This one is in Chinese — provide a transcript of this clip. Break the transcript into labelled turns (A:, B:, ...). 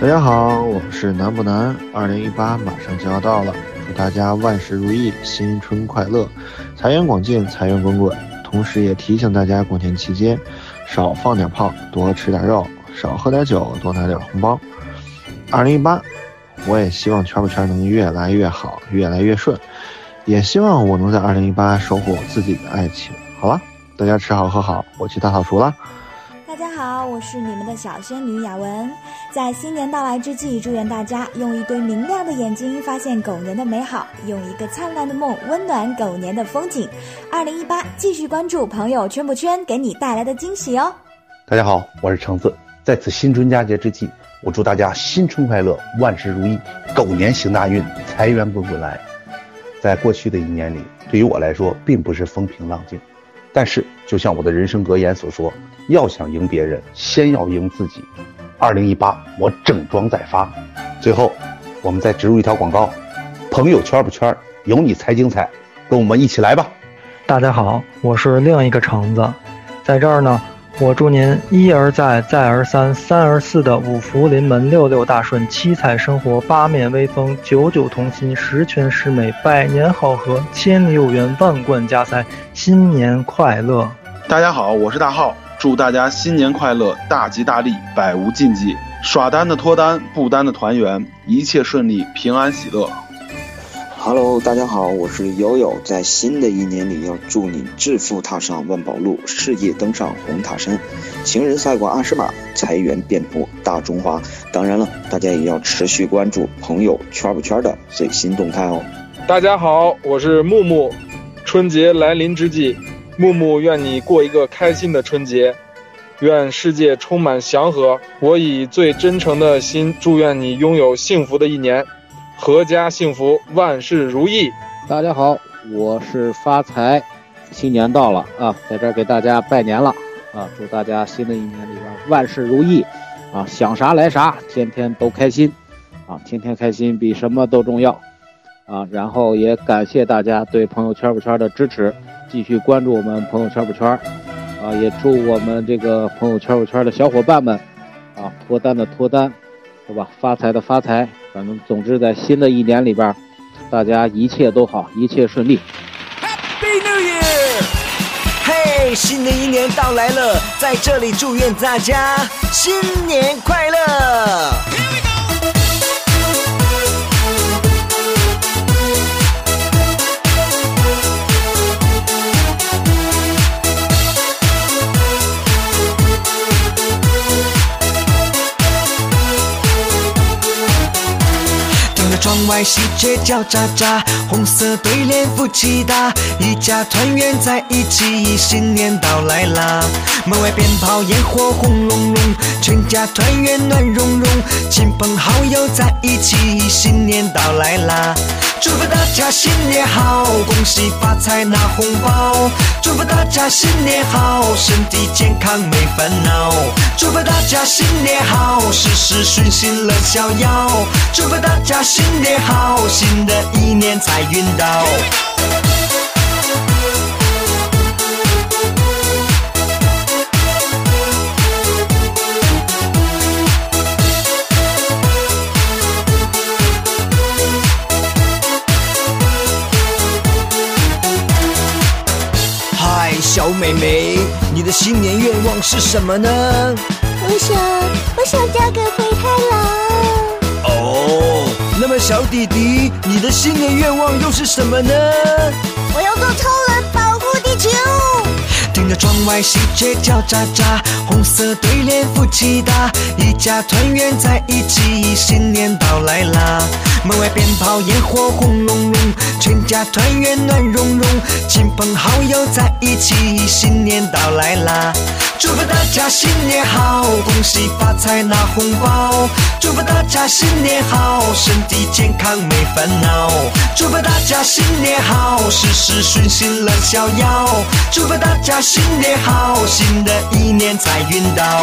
A: 大家好，我是南不南，二零一八马上就要到了，祝大家万事如意，新春快乐，财源广进，财源滚滚。同时也提醒大家，过年期间少放点炮，多吃点肉，少喝点酒，多拿点红包。二零一八，我也希望圈不圈能越来越好，越来越顺，也希望我能在二零一八收获我自己的爱情。好了，大家吃好喝好，我去大扫除了。
B: 好，我是你们的小仙女雅文。在新年到来之际，祝愿大家用一对明亮的眼睛发现狗年的美好，用一个灿烂的梦温暖狗年的风景。二零一八，继续关注朋友圈不圈给你带来的惊喜哦。
C: 大家好，我是橙子。在此新春佳节之际，我祝大家新春快乐，万事如意，狗年行大运，财源滚滚来。在过去的一年里，对于我来说，并不是风平浪静。但是，就像我的人生格言所说，要想赢别人，先要赢自己。二零一八，我整装待发。最后，我们再植入一条广告：朋友圈不圈，有你才精彩，跟我们一起来吧！
D: 大家好，我是另一个橙子，在这儿呢。我祝您一而再、再而三、三而四的五福临门、六六大顺、七彩生活、八面威风、九九同心、十全十美、百年好合、千里有缘、万贯家财，新年快乐！
E: 大家好，我是大浩，祝大家新年快乐，大吉大利，百无禁忌，耍单的脱单，不单的团圆，一切顺利，平安喜乐。
F: Hello，大家好，我是悠悠，在新的一年里要祝你致富踏上万宝路，事业登上红塔山，情人赛过二十码，财源遍布大中华。当然了，大家也要持续关注朋友圈不圈的最新动态哦。
G: 大家好，我是木木，春节来临之际，木木愿你过一个开心的春节，愿世界充满祥和。我以最真诚的心祝愿你拥有幸福的一年。阖家幸福，万事如意。
H: 大家好，我是发财，新年到了啊，在这儿给大家拜年了啊！祝大家新的一年里边万事如意啊，想啥来啥，天天都开心啊，天天开心比什么都重要啊！然后也感谢大家对朋友圈不圈的支持，继续关注我们朋友圈不圈啊！也祝我们这个朋友圈不圈的小伙伴们啊，脱单的脱单，是吧？发财的发财。反正，总之，在新的一年里边，大家一切都好，一切顺利。
I: Happy New Year！嘿，新的一年到来了，在这里祝愿大家新年快乐。外喜鹊叫喳喳，红色对联福气大，一家团圆在一起，新年到来啦！门外鞭炮烟火轰隆隆，全家团圆暖融融，亲朋好友在一起，新年到来啦！祝福大家新年好，恭喜发财拿红包！祝福大家新年好，身体健康没烦恼！祝福家新年好，事事顺心乐逍遥！祝福大家新年好，新的一年财运到！嗨小美眉，你的新年愿望是什么呢？
J: 我想，我想嫁给灰太狼。
I: 哦，那么小弟弟，你的新年愿望又是什么呢？
J: 我要做超人，保护地球。
I: 听着窗外喜鹊叫喳喳，红色对联福气大，一家团圆在一起，新年到来啦！门外鞭炮烟火轰隆隆，全家团圆暖融融，亲朋好友在一起，新年到来啦！祝福大家新年好，恭喜发财拿红包！祝福大家新年好，身体健康没烦恼！祝福大家新年好，事事顺心乐逍遥！祝福大家。新年好，新的一年财运到。